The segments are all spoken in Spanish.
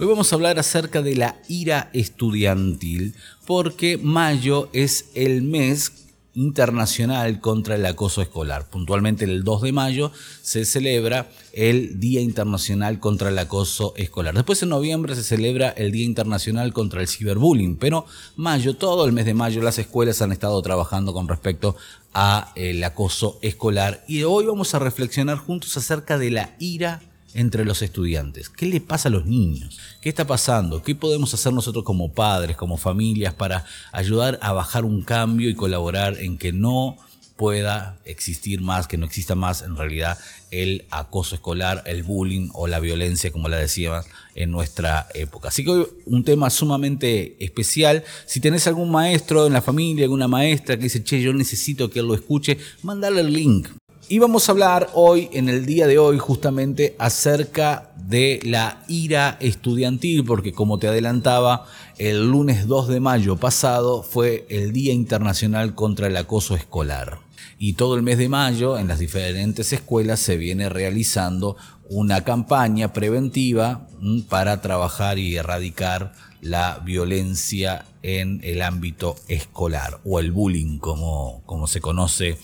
Hoy vamos a hablar acerca de la ira estudiantil porque mayo es el mes internacional contra el acoso escolar. Puntualmente el 2 de mayo se celebra el Día Internacional contra el Acoso Escolar. Después en noviembre se celebra el Día Internacional contra el Ciberbullying, pero mayo, todo el mes de mayo, las escuelas han estado trabajando con respecto a el acoso escolar y hoy vamos a reflexionar juntos acerca de la ira entre los estudiantes? ¿Qué le pasa a los niños? ¿Qué está pasando? ¿Qué podemos hacer nosotros como padres, como familias, para ayudar a bajar un cambio y colaborar en que no pueda existir más, que no exista más en realidad el acoso escolar, el bullying o la violencia, como la decía en nuestra época. Así que hoy un tema sumamente especial. Si tenés algún maestro en la familia, alguna maestra que dice, che, yo necesito que él lo escuche, mandale el link, y vamos a hablar hoy, en el día de hoy, justamente acerca de la ira estudiantil, porque como te adelantaba, el lunes 2 de mayo pasado fue el Día Internacional contra el Acoso Escolar. Y todo el mes de mayo, en las diferentes escuelas, se viene realizando una campaña preventiva mm, para trabajar y erradicar la violencia en el ámbito escolar, o el bullying, como, como se conoce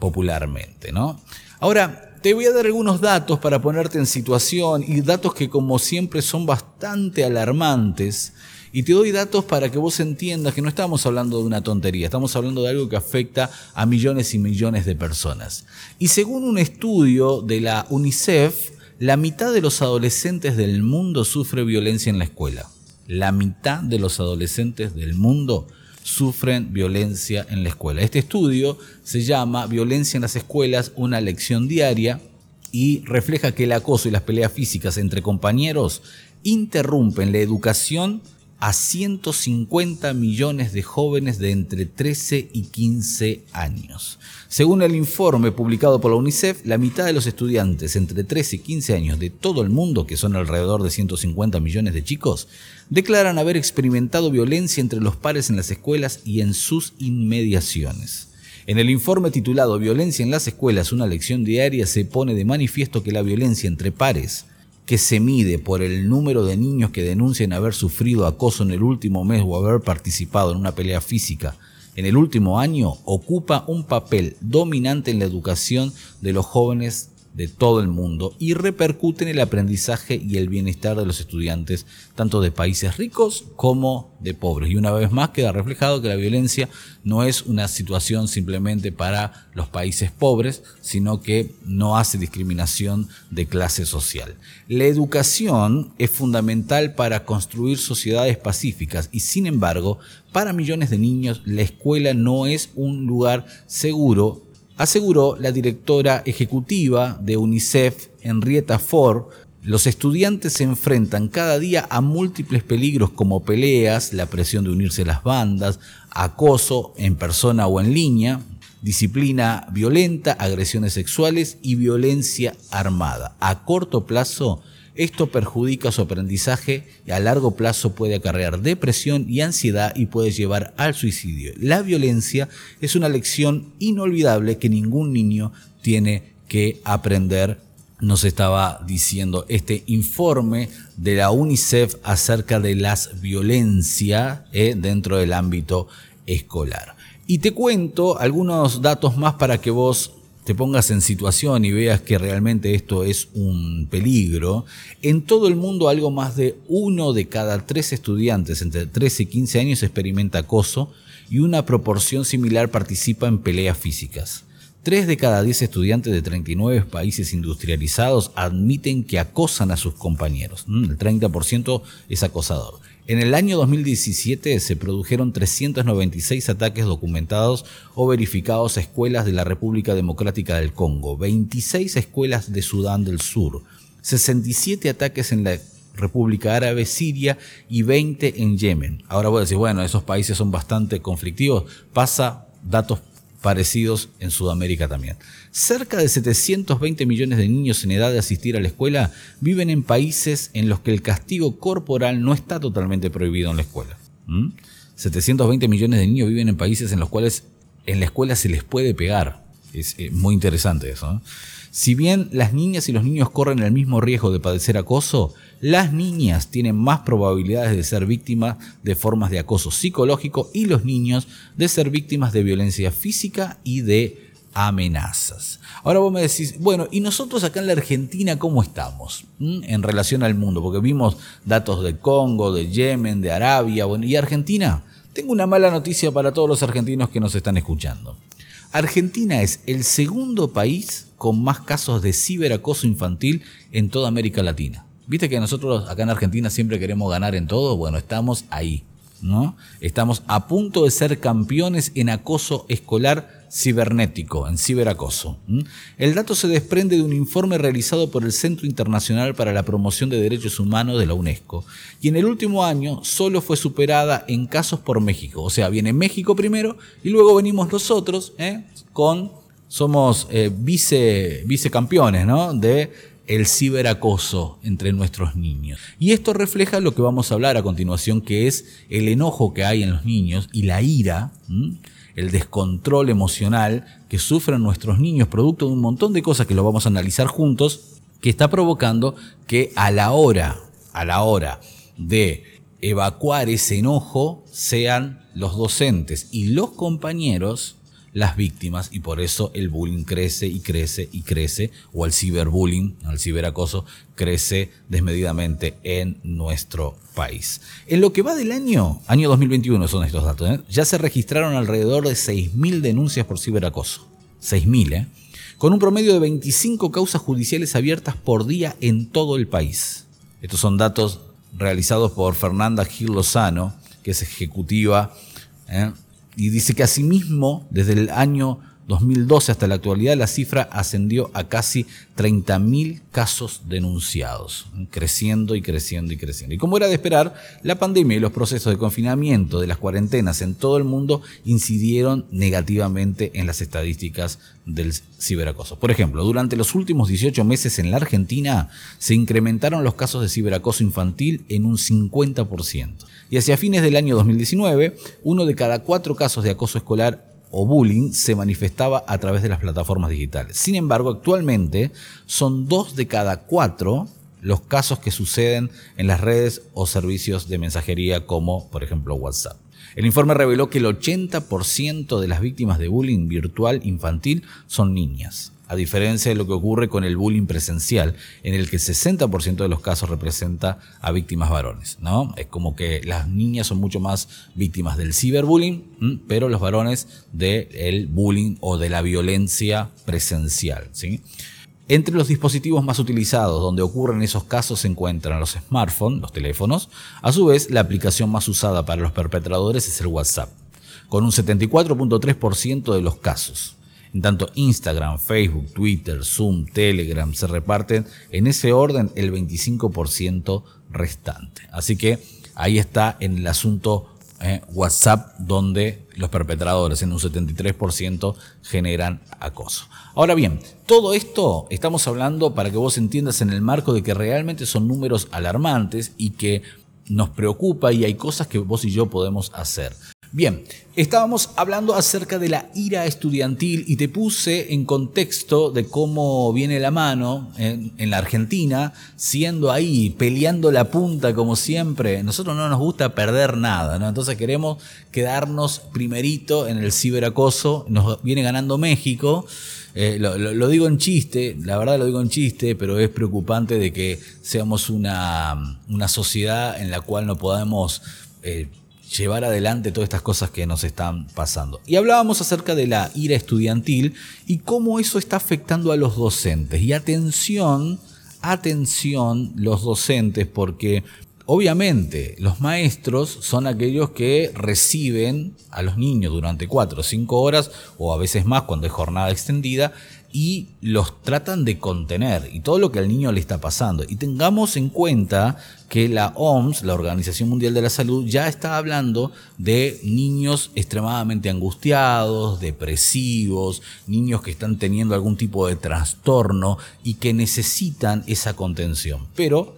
popularmente, ¿no? Ahora, te voy a dar algunos datos para ponerte en situación y datos que como siempre son bastante alarmantes. Y te doy datos para que vos entiendas que no estamos hablando de una tontería, estamos hablando de algo que afecta a millones y millones de personas. Y según un estudio de la UNICEF, la mitad de los adolescentes del mundo sufre violencia en la escuela. La mitad de los adolescentes del mundo sufren violencia en la escuela. Este estudio se llama Violencia en las escuelas, una lección diaria y refleja que el acoso y las peleas físicas entre compañeros interrumpen la educación a 150 millones de jóvenes de entre 13 y 15 años. Según el informe publicado por la UNICEF, la mitad de los estudiantes entre 13 y 15 años de todo el mundo, que son alrededor de 150 millones de chicos, declaran haber experimentado violencia entre los pares en las escuelas y en sus inmediaciones. En el informe titulado Violencia en las escuelas, una lección diaria, se pone de manifiesto que la violencia entre pares que se mide por el número de niños que denuncian haber sufrido acoso en el último mes o haber participado en una pelea física en el último año, ocupa un papel dominante en la educación de los jóvenes de todo el mundo y repercute en el aprendizaje y el bienestar de los estudiantes, tanto de países ricos como de pobres. Y una vez más queda reflejado que la violencia no es una situación simplemente para los países pobres, sino que no hace discriminación de clase social. La educación es fundamental para construir sociedades pacíficas y sin embargo, para millones de niños la escuela no es un lugar seguro aseguró la directora ejecutiva de UNICEF, Henrietta Ford, los estudiantes se enfrentan cada día a múltiples peligros como peleas, la presión de unirse a las bandas, acoso en persona o en línea, disciplina violenta, agresiones sexuales y violencia armada. A corto plazo, esto perjudica su aprendizaje y a largo plazo puede acarrear depresión y ansiedad y puede llevar al suicidio. La violencia es una lección inolvidable que ningún niño tiene que aprender nos estaba diciendo este informe de la UNICEF acerca de las violencias eh, dentro del ámbito escolar. Y te cuento algunos datos más para que vos te pongas en situación y veas que realmente esto es un peligro, en todo el mundo algo más de uno de cada tres estudiantes entre 13 y 15 años experimenta acoso y una proporción similar participa en peleas físicas. Tres de cada diez estudiantes de 39 países industrializados admiten que acosan a sus compañeros. Mm, el 30% es acosador. En el año 2017 se produjeron 396 ataques documentados o verificados a escuelas de la República Democrática del Congo, 26 escuelas de Sudán del Sur, 67 ataques en la República Árabe, Siria y 20 en Yemen. Ahora voy a decir, bueno, esos países son bastante conflictivos. Pasa datos parecidos en Sudamérica también. Cerca de 720 millones de niños en edad de asistir a la escuela viven en países en los que el castigo corporal no está totalmente prohibido en la escuela. 720 millones de niños viven en países en los cuales en la escuela se les puede pegar. Es eh, muy interesante eso. Si bien las niñas y los niños corren el mismo riesgo de padecer acoso, las niñas tienen más probabilidades de ser víctimas de formas de acoso psicológico y los niños de ser víctimas de violencia física y de amenazas. Ahora vos me decís, bueno, ¿y nosotros acá en la Argentina cómo estamos en relación al mundo? Porque vimos datos de Congo, de Yemen, de Arabia, bueno, ¿y Argentina? Tengo una mala noticia para todos los argentinos que nos están escuchando. Argentina es el segundo país con más casos de ciberacoso infantil en toda América Latina. Viste que nosotros acá en Argentina siempre queremos ganar en todo. Bueno, estamos ahí, Estamos a punto de ser campeones en acoso escolar cibernético, en ciberacoso. El dato se desprende de un informe realizado por el Centro Internacional para la Promoción de Derechos Humanos de la UNESCO, y en el último año solo fue superada en casos por México. O sea, viene México primero y luego venimos nosotros ¿eh? con, somos eh, vice, vicecampeones ¿no? de el ciberacoso entre nuestros niños. Y esto refleja lo que vamos a hablar a continuación, que es el enojo que hay en los niños y la ira el descontrol emocional que sufren nuestros niños producto de un montón de cosas que lo vamos a analizar juntos, que está provocando que a la hora, a la hora de evacuar ese enojo sean los docentes y los compañeros las víctimas y por eso el bullying crece y crece y crece, o el ciberbullying, el ciberacoso, crece desmedidamente en nuestro país. En lo que va del año, año 2021 son estos datos, ¿eh? ya se registraron alrededor de 6.000 denuncias por ciberacoso. 6.000, ¿eh? Con un promedio de 25 causas judiciales abiertas por día en todo el país. Estos son datos realizados por Fernanda Gil Lozano, que es ejecutiva ¿eh? Y dice que asimismo, desde el año 2012 hasta la actualidad, la cifra ascendió a casi 30.000 casos denunciados, creciendo y creciendo y creciendo. Y como era de esperar, la pandemia y los procesos de confinamiento de las cuarentenas en todo el mundo incidieron negativamente en las estadísticas del ciberacoso. Por ejemplo, durante los últimos 18 meses en la Argentina se incrementaron los casos de ciberacoso infantil en un 50%. Y hacia fines del año 2019, uno de cada cuatro casos de acoso escolar o bullying se manifestaba a través de las plataformas digitales. Sin embargo, actualmente son dos de cada cuatro los casos que suceden en las redes o servicios de mensajería como por ejemplo WhatsApp. El informe reveló que el 80% de las víctimas de bullying virtual infantil son niñas a diferencia de lo que ocurre con el bullying presencial, en el que el 60% de los casos representa a víctimas varones. ¿no? Es como que las niñas son mucho más víctimas del ciberbullying, pero los varones del bullying o de la violencia presencial. Entre los dispositivos más utilizados donde ocurren esos casos se encuentran los smartphones, los teléfonos. A su vez, la aplicación más usada para los perpetradores es el WhatsApp, con un 74.3% de los casos. En tanto Instagram, Facebook, Twitter, Zoom, Telegram se reparten en ese orden el 25% restante. Así que ahí está en el asunto eh, WhatsApp donde los perpetradores en un 73% generan acoso. Ahora bien, todo esto estamos hablando para que vos entiendas en el marco de que realmente son números alarmantes y que nos preocupa y hay cosas que vos y yo podemos hacer. Bien, estábamos hablando acerca de la ira estudiantil y te puse en contexto de cómo viene la mano en, la Argentina, siendo ahí, peleando la punta como siempre. Nosotros no nos gusta perder nada, ¿no? Entonces queremos quedarnos primerito en el ciberacoso. Nos viene ganando México. Eh, lo, digo en chiste, la verdad lo digo en chiste, pero es preocupante de que seamos una, una sociedad en la cual no podamos eh, llevar adelante todas estas cosas que nos están pasando. Y hablábamos acerca de la ira estudiantil y cómo eso está afectando a los docentes. Y atención, atención los docentes, porque obviamente los maestros son aquellos que reciben a los niños durante cuatro o cinco horas, o a veces más cuando es jornada extendida, y los tratan de contener y todo lo que al niño le está pasando. Y tengamos en cuenta que la OMS, la Organización Mundial de la Salud, ya está hablando de niños extremadamente angustiados, depresivos, niños que están teniendo algún tipo de trastorno y que necesitan esa contención. Pero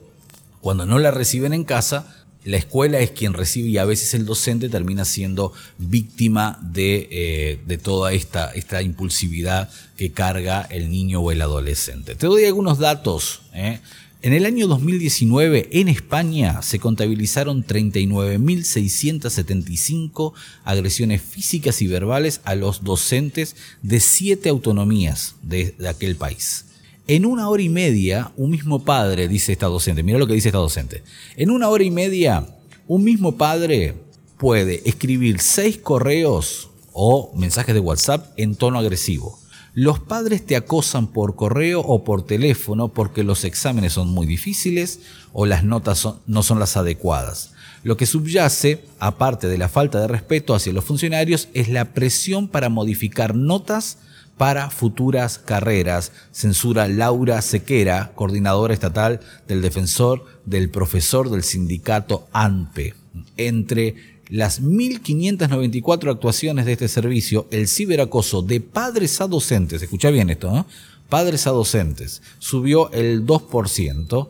cuando no la reciben en casa, la escuela es quien recibe y a veces el docente termina siendo víctima de, eh, de toda esta, esta, impulsividad que carga el niño o el adolescente. Te doy algunos datos. ¿eh? En el año 2019 en España se contabilizaron 39.675 agresiones físicas y verbales a los docentes de siete autonomías de, de aquel país. En una hora y media, un mismo padre, dice esta docente, mira lo que dice esta docente, en una hora y media, un mismo padre puede escribir seis correos o mensajes de WhatsApp en tono agresivo. Los padres te acosan por correo o por teléfono porque los exámenes son muy difíciles o las notas no son las adecuadas. Lo que subyace, aparte de la falta de respeto hacia los funcionarios, es la presión para modificar notas para futuras carreras, censura Laura Sequera, coordinadora estatal del defensor del profesor del sindicato ANPE. Entre las 1.594 actuaciones de este servicio, el ciberacoso de padres a docentes, escucha bien esto, ¿no? padres a docentes, subió el 2%,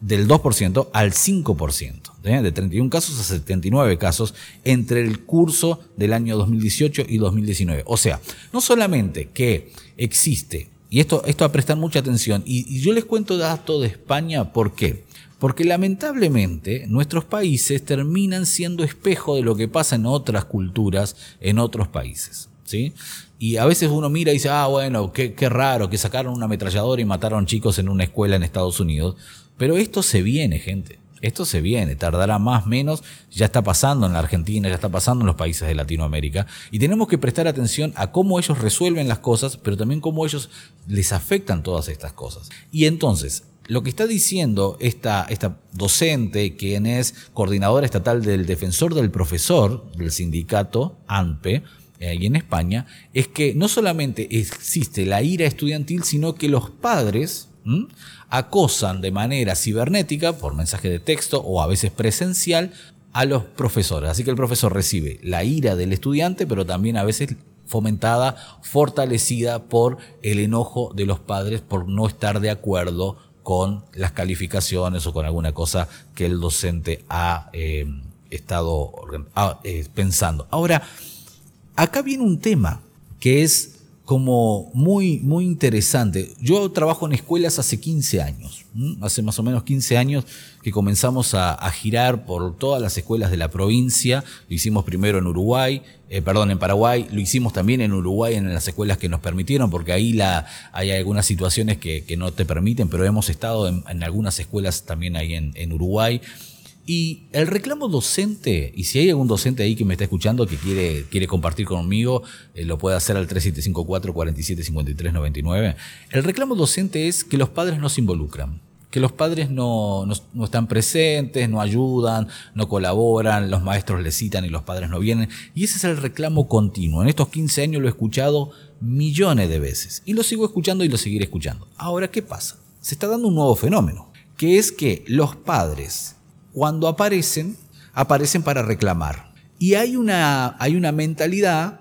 del 2% al 5%, ¿eh? de 31 casos a 79 casos entre el curso del año 2018 y 2019. O sea, no solamente que existe, y esto, esto a prestar mucha atención, y, yo les cuento datos de España, ¿por qué? Porque lamentablemente nuestros países terminan siendo espejo de lo que pasa en otras culturas, en otros países. ¿sí? Y a veces uno mira y dice, ah, bueno, qué, qué raro que sacaron una ametralladora y mataron chicos en una escuela en Estados Unidos. Pero esto se viene, gente. Esto se viene, tardará más o menos, ya está pasando en la Argentina, ya está pasando en los países de Latinoamérica. Y tenemos que prestar atención a cómo ellos resuelven las cosas, pero también cómo ellos les afectan todas estas cosas. Y entonces, lo que está diciendo esta, docente, quien es coordinadora estatal del defensor del profesor del sindicato ANPE, eh, ahí en España, es que no solamente existe la ira estudiantil, sino que los padres acosan de manera cibernética, por mensaje de texto o a veces presencial, a los profesores. Así que el profesor recibe la ira del estudiante, pero también a veces fomentada, fortalecida por el enojo de los padres por no estar de acuerdo con las calificaciones o con alguna cosa que el docente ha eh, estado eh, pensando. Ahora, acá viene un tema que es como muy, muy interesante. Yo trabajo en escuelas hace 15 años, hace más o menos 15 años que comenzamos a, girar por todas las escuelas de la provincia. Lo hicimos primero en Uruguay, eh, perdón, en Paraguay, lo hicimos también en Uruguay en las escuelas que nos permitieron, porque ahí la, hay algunas situaciones que, no te permiten, pero hemos estado en, algunas escuelas también ahí en, en Uruguay. Y el reclamo docente, y si hay algún docente ahí que me está escuchando que quiere, quiere compartir conmigo, eh, lo puede hacer al 3754 475399 El reclamo docente es que los padres no se involucran que los padres no, no, están presentes, no ayudan, no colaboran, los maestros les citan y los padres no vienen. Y ese es el reclamo continuo. En estos 15 años lo he escuchado millones de veces y lo sigo escuchando y lo seguiré escuchando. Ahora, ¿qué pasa? Se está dando un nuevo fenómeno, que es que los padres, cuando aparecen, aparecen para reclamar. Y hay una, hay una mentalidad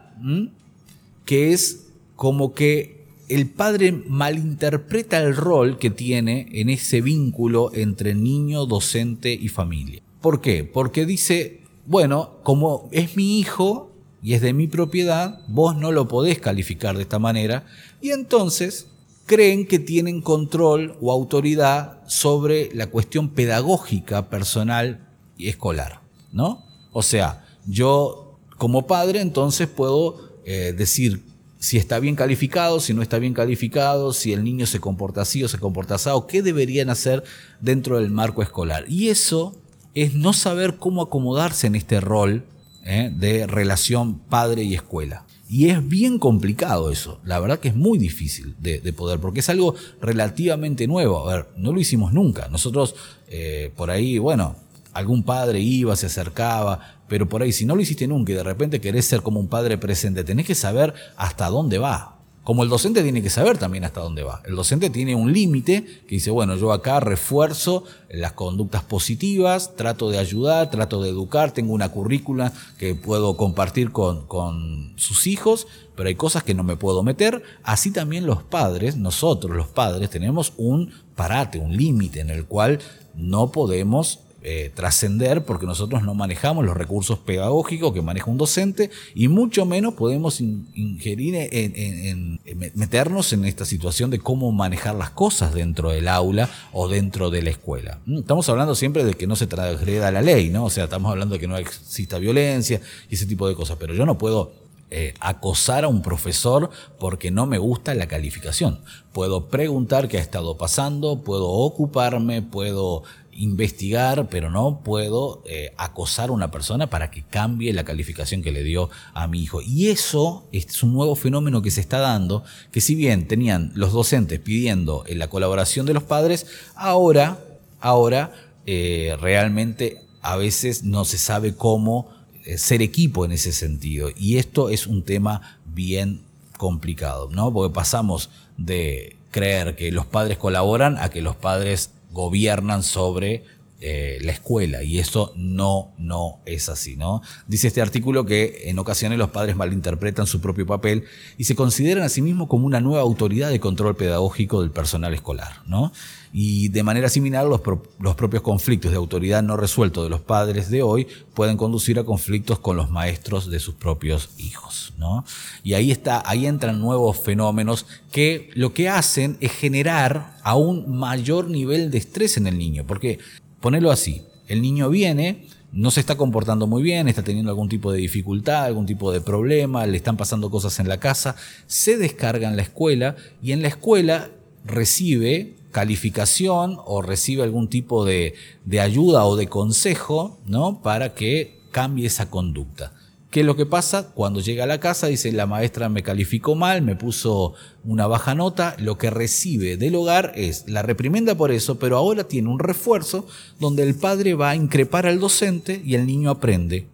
que es como que el padre malinterpreta el rol que tiene en ese vínculo entre niño, docente y familia. ¿Por qué? Porque dice, bueno, como es mi hijo y es de mi propiedad, vos no lo podés calificar de esta manera, y entonces creen que tienen control o autoridad sobre la cuestión pedagógica personal y escolar, ¿no? O sea, yo como padre entonces puedo eh, decir si está bien calificado, si no está bien calificado, si el niño se comporta así o se comporta así, o qué deberían hacer dentro del marco escolar. Y eso es no saber cómo acomodarse en este rol ¿eh? de relación padre y escuela. Y es bien complicado eso, la verdad que es muy difícil de, poder, porque es algo relativamente nuevo. A ver, no lo hicimos nunca. Nosotros eh, por ahí, bueno, algún padre iba, se acercaba, pero por ahí, si no lo hiciste nunca y de repente querés ser como un padre presente, tenés que saber hasta dónde va. Como el docente tiene que saber también hasta dónde va. El docente tiene un límite que dice, bueno, yo acá refuerzo las conductas positivas, trato de ayudar, trato de educar, tengo una currícula que puedo compartir con, con sus hijos, pero hay cosas que no me puedo meter. Así también los padres, nosotros los padres, tenemos un parate, un límite en el cual no podemos eh, trascender porque nosotros no manejamos los recursos pedagógicos que maneja un docente y mucho menos podemos ingerir en, meternos en esta situación de cómo manejar las cosas dentro del aula o dentro de la escuela. Mm, estamos hablando siempre de que no se transgreda la ley, ¿no? O sea, estamos hablando de que no exista violencia y ese tipo de cosas, pero yo no puedo eh, acosar a un profesor porque no me gusta la calificación. Puedo preguntar qué ha estado pasando, puedo ocuparme, puedo investigar, pero no puedo eh, acosar a una persona para que cambie la calificación que le dio a mi hijo. Y eso es un nuevo fenómeno que se está dando, que si bien tenían los docentes pidiendo eh, la colaboración de los padres, ahora, ahora eh, realmente a veces no se sabe cómo ser equipo en ese sentido. Y esto es un tema bien complicado, ¿no? Porque pasamos de creer que los padres colaboran a que los padres gobiernan sobre eh, la escuela y eso no, no es así, ¿no? Dice este artículo que en ocasiones los padres malinterpretan su propio papel y se consideran a sí mismos como una nueva autoridad de control pedagógico del personal escolar, ¿no? Y de manera similar, los, los propios conflictos de autoridad no resueltos de los padres de hoy pueden conducir a conflictos con los maestros de sus propios hijos, ¿no? Y ahí está, ahí entran nuevos fenómenos que lo que hacen es generar a un mayor nivel de estrés en el niño, porque Ponelo así, el niño viene, no se está comportando muy bien, está teniendo algún tipo de dificultad, algún tipo de problema, le están pasando cosas en la casa, se descarga en la escuela y en la escuela recibe calificación o recibe algún tipo de, de ayuda o de consejo ¿no? para que cambie esa conducta. ¿Qué es lo que pasa? Cuando llega a la casa dice la maestra me calificó mal, me puso una baja nota, lo que recibe del hogar es la reprimenda por eso, pero ahora tiene un refuerzo donde el padre va a increpar al docente y el niño aprende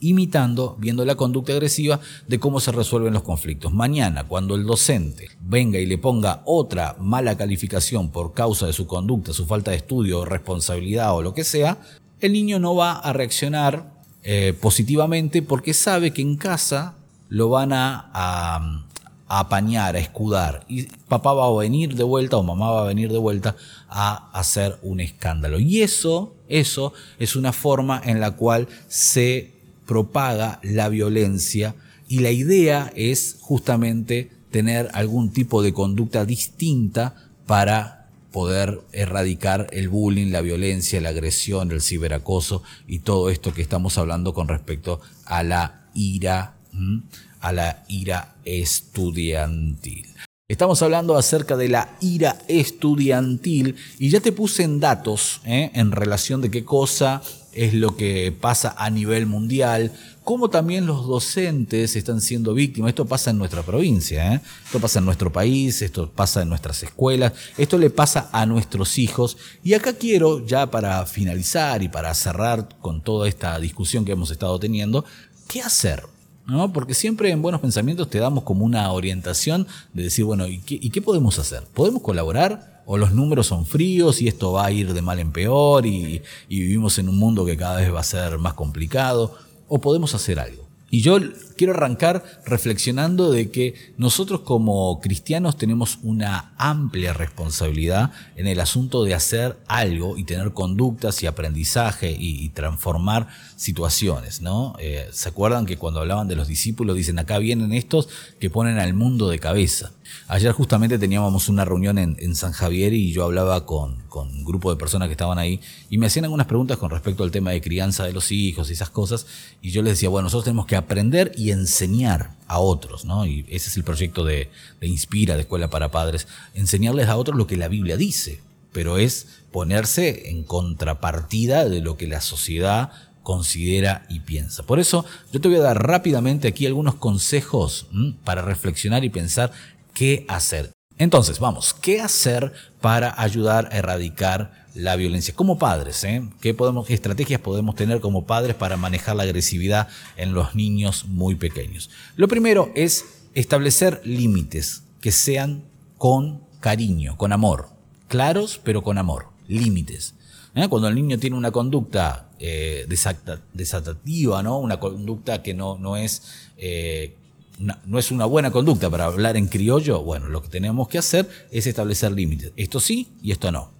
imitando, viendo la conducta agresiva de cómo se resuelven los conflictos. Mañana, cuando el docente venga y le ponga otra mala calificación por causa de su conducta, su falta de estudio, responsabilidad o lo que sea, el niño no va a reaccionar eh, positivamente porque sabe que en casa lo van a, apañar, a escudar. Y papá va a venir de vuelta o mamá va a venir de vuelta a hacer un escándalo. Y eso, eso es una forma en la cual se propaga la violencia y la idea es justamente tener algún tipo de conducta distinta para poder erradicar el bullying, la violencia, la agresión, el ciberacoso y todo esto que estamos hablando con respecto a la ira, a la ira estudiantil. Estamos hablando acerca de la ira estudiantil y ya te puse en datos ¿eh? en relación de qué cosa es lo que pasa a nivel mundial, como también los docentes están siendo víctimas. Esto pasa en nuestra provincia, ¿eh? esto pasa en nuestro país, esto pasa en nuestras escuelas, esto le pasa a nuestros hijos. Y acá quiero, ya para finalizar y para cerrar con toda esta discusión que hemos estado teniendo, ¿qué hacer? ¿No? Porque siempre en Buenos Pensamientos te damos como una orientación de decir, bueno, ¿y qué, podemos hacer? ¿Podemos colaborar? ¿O los números son fríos y esto va a ir de mal en peor y vivimos en un mundo que cada vez va a ser más complicado? o podemos hacer algo. Y yo quiero arrancar reflexionando de que nosotros como cristianos tenemos una amplia responsabilidad en el asunto de hacer algo y tener conductas y aprendizaje y, transformar situaciones, ¿no? Eh, ¿Se acuerdan que cuando hablaban de los discípulos dicen acá vienen estos que ponen al mundo de cabeza? Ayer justamente teníamos una reunión en, San Javier y yo hablaba con, con, un grupo de personas que estaban ahí y me hacían algunas preguntas con respecto al tema de crianza de los hijos y esas cosas y yo les decía, bueno, nosotros tenemos que aprender y enseñar a otros, ¿no? Y ese es el proyecto de, de Inspira, de Escuela para Padres, enseñarles a otros lo que la Biblia dice, pero es ponerse en contrapartida de lo que la sociedad considera y piensa. Por eso yo te voy a dar rápidamente aquí algunos consejos para reflexionar y pensar qué hacer. Entonces, vamos, ¿qué hacer para ayudar a erradicar la violencia? Como padres, ¿eh? ¿Qué, podemos, ¿qué estrategias podemos tener como padres para manejar la agresividad en los niños muy pequeños? Lo primero es establecer límites que sean con cariño, con amor. Claros, pero con amor. Límites. ¿Eh? Cuando el niño tiene una conducta eh, desatativa, ¿no? una conducta que no, no es eh, no es una buena conducta para hablar en criollo, bueno, lo que tenemos que hacer es establecer límites. Esto sí y esto no.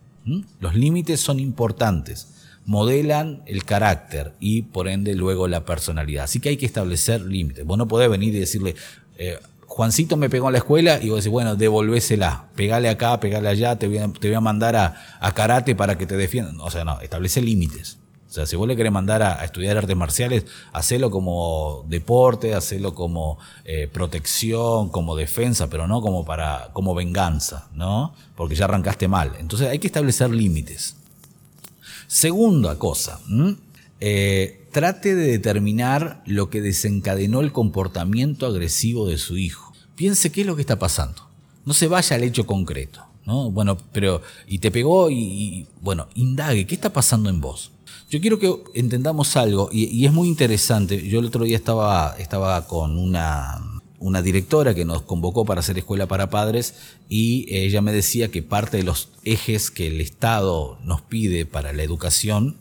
Los límites son importantes. modelan el carácter y por ende luego la personalidad. Así que hay que establecer límites. Vos no podés venir y decirle, eh, Juancito me pegó en la escuela y vos decís, bueno, devolvésela, pegale acá, pegale allá, te voy a, te voy a mandar a, karate para que te defiendan. O sea, no, establece límites. O sea, si vos le querés mandar a, estudiar artes marciales, hacelo como deporte, hacelo como eh, protección, como defensa, pero no como para, como venganza, ¿no? Porque ya arrancaste mal. Entonces hay que establecer límites. Segunda cosa, eh, trate de determinar lo que desencadenó el comportamiento agresivo de su hijo. Piense qué es lo que está pasando. No se vaya al hecho concreto. ¿no? Bueno, pero, y te pegó y, bueno, indague, ¿qué está pasando en vos? Yo quiero que entendamos algo, y, es muy interesante. Yo el otro día estaba, estaba con una, una directora que nos convocó para hacer escuela para padres y ella me decía que parte de los ejes que el Estado nos pide para la educación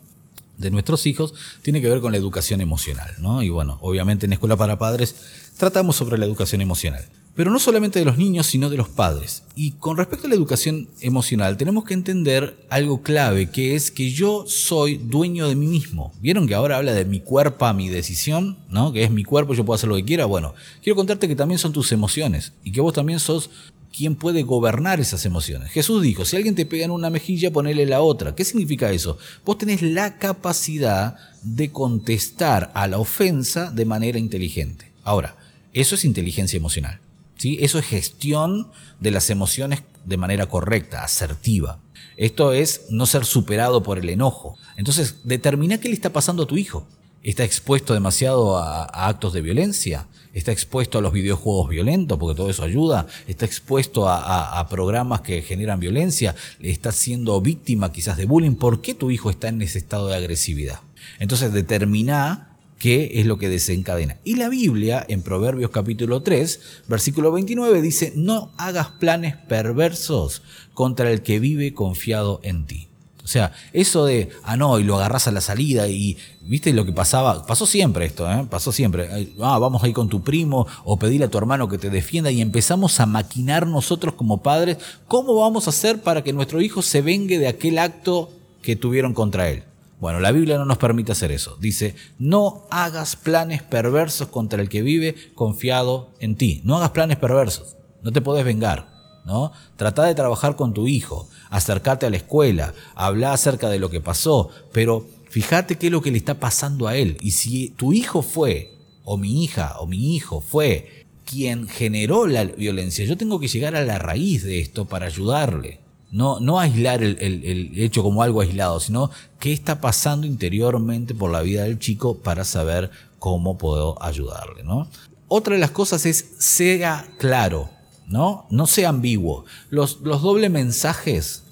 de nuestros hijos tiene que ver con la educación emocional, ¿no? Y bueno, obviamente en Escuela para Padres tratamos sobre la educación emocional. Pero no solamente de los niños, sino de los padres. Y con respecto a la educación emocional, tenemos que entender algo clave, que es que yo soy dueño de mí mismo. ¿Vieron que ahora habla de mi cuerpo, mi decisión? ¿No? Que es mi cuerpo, yo puedo hacer lo que quiera. Bueno, quiero contarte que también son tus emociones y que vos también sos quien puede gobernar esas emociones. Jesús dijo, si alguien te pega en una mejilla, ponele la otra. ¿Qué significa eso? Vos tenés la capacidad de contestar a la ofensa de manera inteligente. Ahora, eso es inteligencia emocional. Eso es gestión de las emociones de manera correcta, asertiva. Esto es no ser superado por el enojo. Entonces, determina qué le está pasando a tu hijo. ¿Está expuesto demasiado a, actos de violencia? ¿Está expuesto a los videojuegos violentos? Porque todo eso ayuda. ¿Está expuesto a, a programas que generan violencia? ¿Está siendo víctima quizás de bullying? ¿Por qué tu hijo está en ese estado de agresividad? Entonces determina qué es lo que desencadena. Y la Biblia, en Proverbios capítulo 3, versículo 29, dice, no hagas planes perversos contra el que vive confiado en ti. O sea, eso de, ah, no, y lo agarras a la salida y, viste lo que pasaba, pasó siempre esto, ¿eh? pasó siempre. Ah, vamos a ir con tu primo o pedirle a tu hermano que te defienda y empezamos a maquinar nosotros como padres cómo vamos a hacer para que nuestro hijo se vengue de aquel acto que tuvieron contra él. Bueno, la Biblia no nos permite hacer eso. Dice, no hagas planes perversos contra el que vive confiado en ti. No hagas planes perversos. No te podés vengar. ¿no? Trata de trabajar con tu hijo, acercarte a la escuela, hablar acerca de lo que pasó, pero fíjate qué es lo que le está pasando a él. Y si tu hijo fue, o mi hija, o mi hijo fue quien generó la violencia, yo tengo que llegar a la raíz de esto para ayudarle. No, no aislar el, hecho como algo aislado, sino qué está pasando interiormente por la vida del chico para saber cómo puedo ayudarle. ¿no? Otra de las cosas es sea claro, ¿no? No sea ambiguo. Los, los dobles mensajes,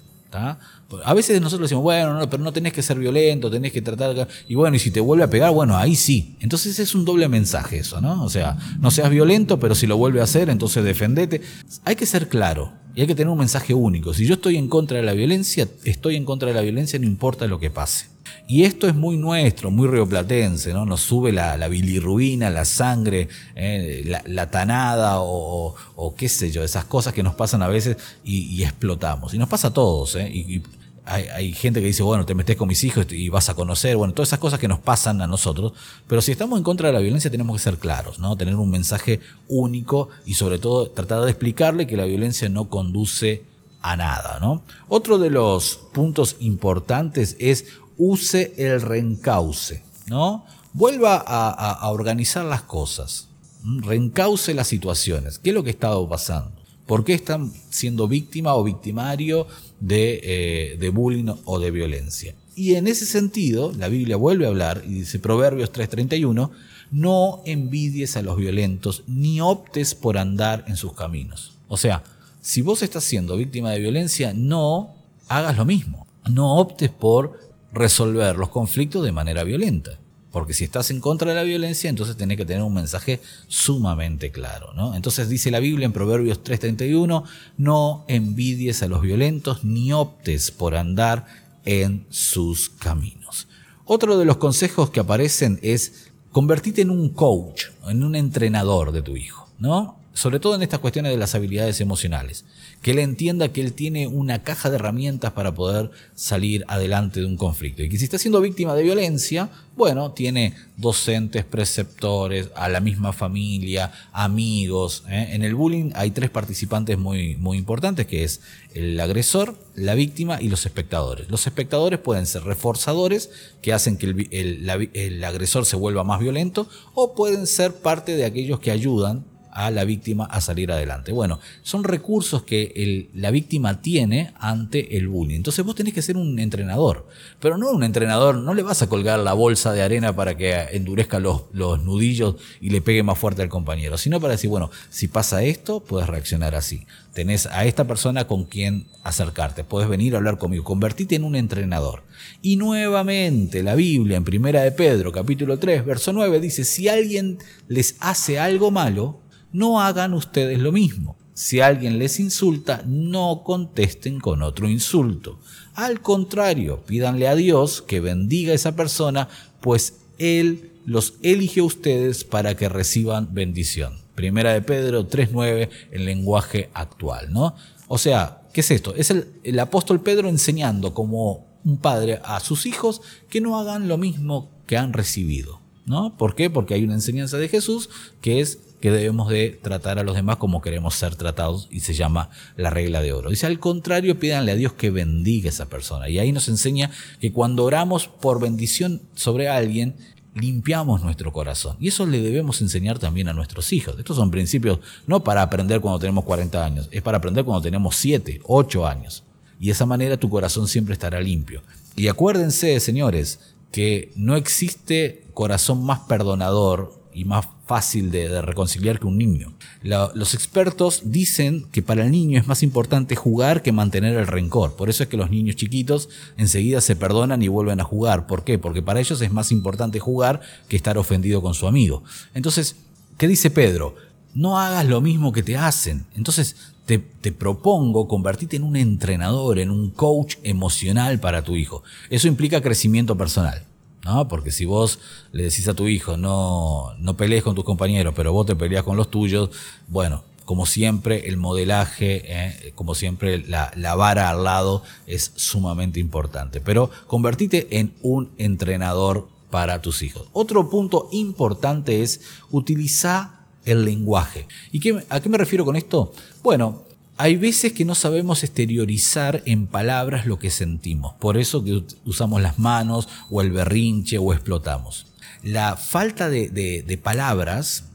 a veces nosotros decimos, bueno, pero no tenés que ser violento, tenés que tratar. Y bueno, y si te vuelve a pegar, bueno, ahí sí. Entonces es un doble mensaje eso, ¿no? O sea, no seas violento, pero si lo vuelve a hacer, entonces defendete. Hay que ser claro. Y hay que tener un mensaje único. Si yo estoy en contra de la violencia, estoy en contra de la violencia, no importa lo que pase. Y esto es muy nuestro, muy rioplatense, ¿no? Nos sube la, la bilirruina, la sangre, eh, la, tanada o, qué sé yo, esas cosas que nos pasan a veces y, explotamos. Y nos pasa a todos, ¿eh? y hay, gente que dice, bueno, te metes con mis hijos y vas a conocer, bueno, todas esas cosas que nos pasan a nosotros, pero si estamos en contra de la violencia tenemos que ser claros, ¿no? Tener un mensaje único y sobre todo tratar de explicarle que la violencia no conduce a nada, ¿no? Otro de los puntos importantes es use el reencauce, ¿no? Vuelva a, organizar las cosas, reencauce las situaciones, ¿qué es lo que estaba pasando? ¿Por qué están siendo víctima o victimario de, eh, de bullying o de violencia? Y en ese sentido, la Biblia vuelve a hablar y dice Proverbios 3:31, no envidies a los violentos ni optes por andar en sus caminos. O sea, si vos estás siendo víctima de violencia, no hagas lo mismo. No optes por resolver los conflictos de manera violenta. Porque si estás en contra de la violencia, entonces tenés que tener un mensaje sumamente claro. ¿no? Entonces dice la Biblia en Proverbios 3:31, no envidies a los violentos ni optes por andar en sus caminos. Otro de los consejos que aparecen es convertirte en un coach, en un entrenador de tu hijo. ¿no? Sobre todo en estas cuestiones de las habilidades emocionales. Que él entienda que él tiene una caja de herramientas para poder salir adelante de un conflicto. Y que si está siendo víctima de violencia, bueno, tiene docentes, preceptores, a la misma familia, amigos. ¿eh? En el bullying hay tres participantes muy, muy importantes, que es el agresor, la víctima y los espectadores. Los espectadores pueden ser reforzadores, que hacen que el, el agresor se vuelva más violento, o pueden ser parte de aquellos que ayudan a la víctima a salir adelante. Bueno, son recursos que la víctima tiene ante el bullying. Entonces vos tenés que ser un entrenador, pero no un entrenador, no le vas a colgar la bolsa de arena para que endurezca los, los nudillos y le pegue más fuerte al compañero, sino para decir, bueno, si pasa esto, puedes reaccionar así. Tenés a esta persona con quien acercarte, puedes venir a hablar conmigo, convertite en un entrenador. Y nuevamente la Biblia en Primera de Pedro, capítulo 3, verso 9, dice, si alguien les hace algo malo, no hagan ustedes lo mismo. Si alguien les insulta, no contesten con otro insulto. Al contrario, pídanle a Dios que bendiga a esa persona, pues Él los eligió a ustedes para que reciban bendición. Primera de Pedro 3.9 en lenguaje actual, ¿no? O sea, ¿qué es esto? Es el, el apóstol Pedro enseñando como un padre a sus hijos que no hagan lo mismo que han recibido. ¿No? ¿Por qué? Porque hay una enseñanza de Jesús que es que debemos de tratar a los demás como queremos ser tratados y se llama la regla de oro. Dice al contrario, pídanle a Dios que bendiga a esa persona. Y ahí nos enseña que cuando oramos por bendición sobre alguien, limpiamos nuestro corazón. Y eso le debemos enseñar también a nuestros hijos. Estos son principios no para aprender cuando tenemos 40 años, es para aprender cuando tenemos 7, 8 años. Y de esa manera tu corazón siempre estará limpio. Y acuérdense, señores, que no existe corazón más perdonador y más fácil de, reconciliar que un niño. los expertos dicen que para el niño es más importante jugar que mantener el rencor. Por eso es que los niños chiquitos enseguida se perdonan y vuelven a jugar. ¿Por qué? Porque para ellos es más importante jugar que estar ofendido con su amigo. Entonces, ¿qué dice Pedro? No hagas lo mismo que te hacen. Entonces, te, te, propongo convertirte en un entrenador, en un coach emocional para tu hijo. Eso implica crecimiento personal. ¿No? Porque si vos le decís a tu hijo, no, no pelees con tus compañeros, pero vos te peleas con los tuyos, bueno, como siempre, el modelaje, eh, como siempre, la, la, vara al lado es sumamente importante. Pero convertite en un entrenador para tus hijos. Otro punto importante es utilizar el lenguaje. ¿Y qué, a qué me refiero con esto? Bueno, hay veces que no sabemos exteriorizar en palabras lo que sentimos, por eso que usamos las manos o el berrinche o explotamos. La falta de, palabras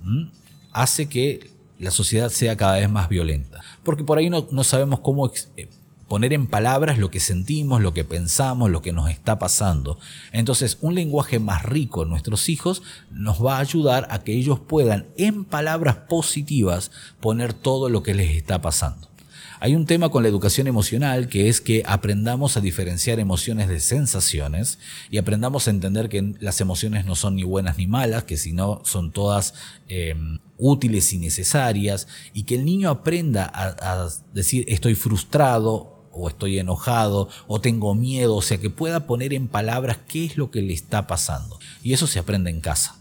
hace que la sociedad sea cada vez más violenta, porque por ahí no, no sabemos cómo eh, poner en palabras lo que sentimos, lo que pensamos, lo que nos está pasando. Entonces, un lenguaje más rico en nuestros hijos nos va a ayudar a que ellos puedan en palabras positivas poner todo lo que les está pasando. Hay un tema con la educación emocional que es que aprendamos a diferenciar emociones de sensaciones y aprendamos a entender que las emociones no son ni buenas ni malas, que sino son todas eh, útiles y necesarias y que el niño aprenda a, a decir estoy frustrado o estoy enojado o tengo miedo, o sea, que pueda poner en palabras qué es lo que le está pasando. Y eso se aprende en casa.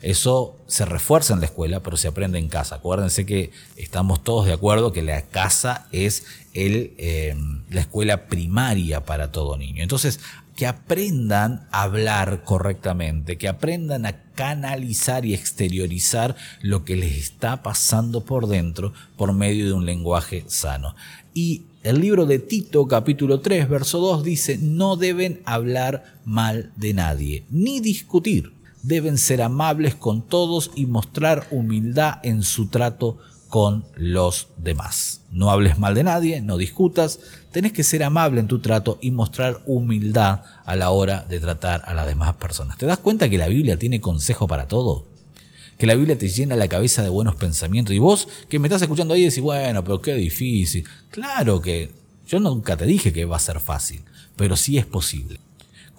Eso se refuerza en la escuela, pero se aprende en casa. Acuérdense que estamos todos de acuerdo que la casa es el, eh, la escuela primaria para todo niño. Entonces, que aprendan a hablar correctamente, que aprendan a canalizar y exteriorizar lo que les está pasando por dentro por medio de un lenguaje sano. Y el libro de Tito capítulo 3 verso 2 dice, no deben hablar mal de nadie, ni discutir deben ser amables con todos y mostrar humildad en su trato con los demás. No hables mal de nadie, no discutas, tenés que ser amable en tu trato y mostrar humildad a la hora de tratar a las demás personas. ¿Te das cuenta que la Biblia tiene consejo para todo? Que la Biblia te llena la cabeza de buenos pensamientos y vos que me estás escuchando ahí decís, bueno, pero qué difícil. Claro que yo nunca te dije que va a ser fácil, pero sí es posible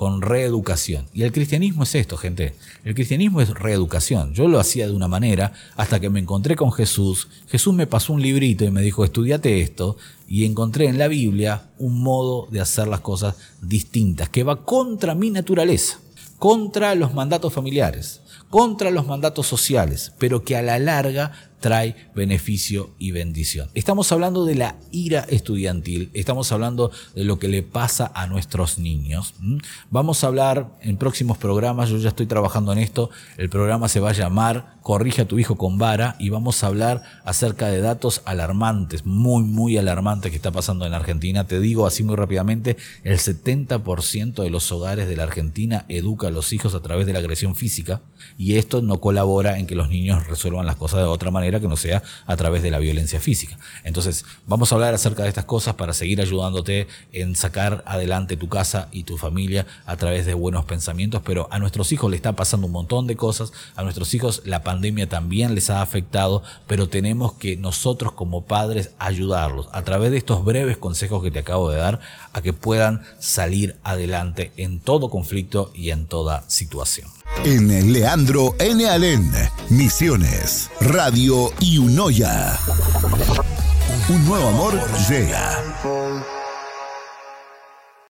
con reeducación. Y el cristianismo es esto, gente. El cristianismo es reeducación. Yo lo hacía de una manera hasta que me encontré con Jesús. Jesús me pasó un librito y me dijo, estudiate esto. Y encontré en la Biblia un modo de hacer las cosas distintas, que va contra mi naturaleza, contra los mandatos familiares, contra los mandatos sociales, pero que a la larga trae beneficio y bendición. Estamos hablando de la ira estudiantil, estamos hablando de lo que le pasa a nuestros niños. Vamos a hablar en próximos programas, yo ya estoy trabajando en esto, el programa se va a llamar Corrige a tu hijo con vara y vamos a hablar acerca de datos alarmantes, muy, muy alarmantes que está pasando en Argentina. Te digo así muy rápidamente, el 70% de los hogares de la Argentina educa a los hijos a través de la agresión física y esto no colabora en que los niños resuelvan las cosas de otra que no sea a través de la violencia física. Entonces, vamos a hablar acerca de estas cosas para seguir ayudándote en sacar adelante tu casa y tu familia a través de buenos pensamientos, pero a nuestros hijos le está pasando un montón de cosas, a nuestros hijos la pandemia también les ha afectado, pero tenemos que nosotros como padres ayudarlos a través de estos breves consejos que te acabo de dar a que puedan salir adelante en todo conflicto y en toda situación. En Leandro N. Alén, Misiones, Radio y Unoya. Un nuevo amor llega.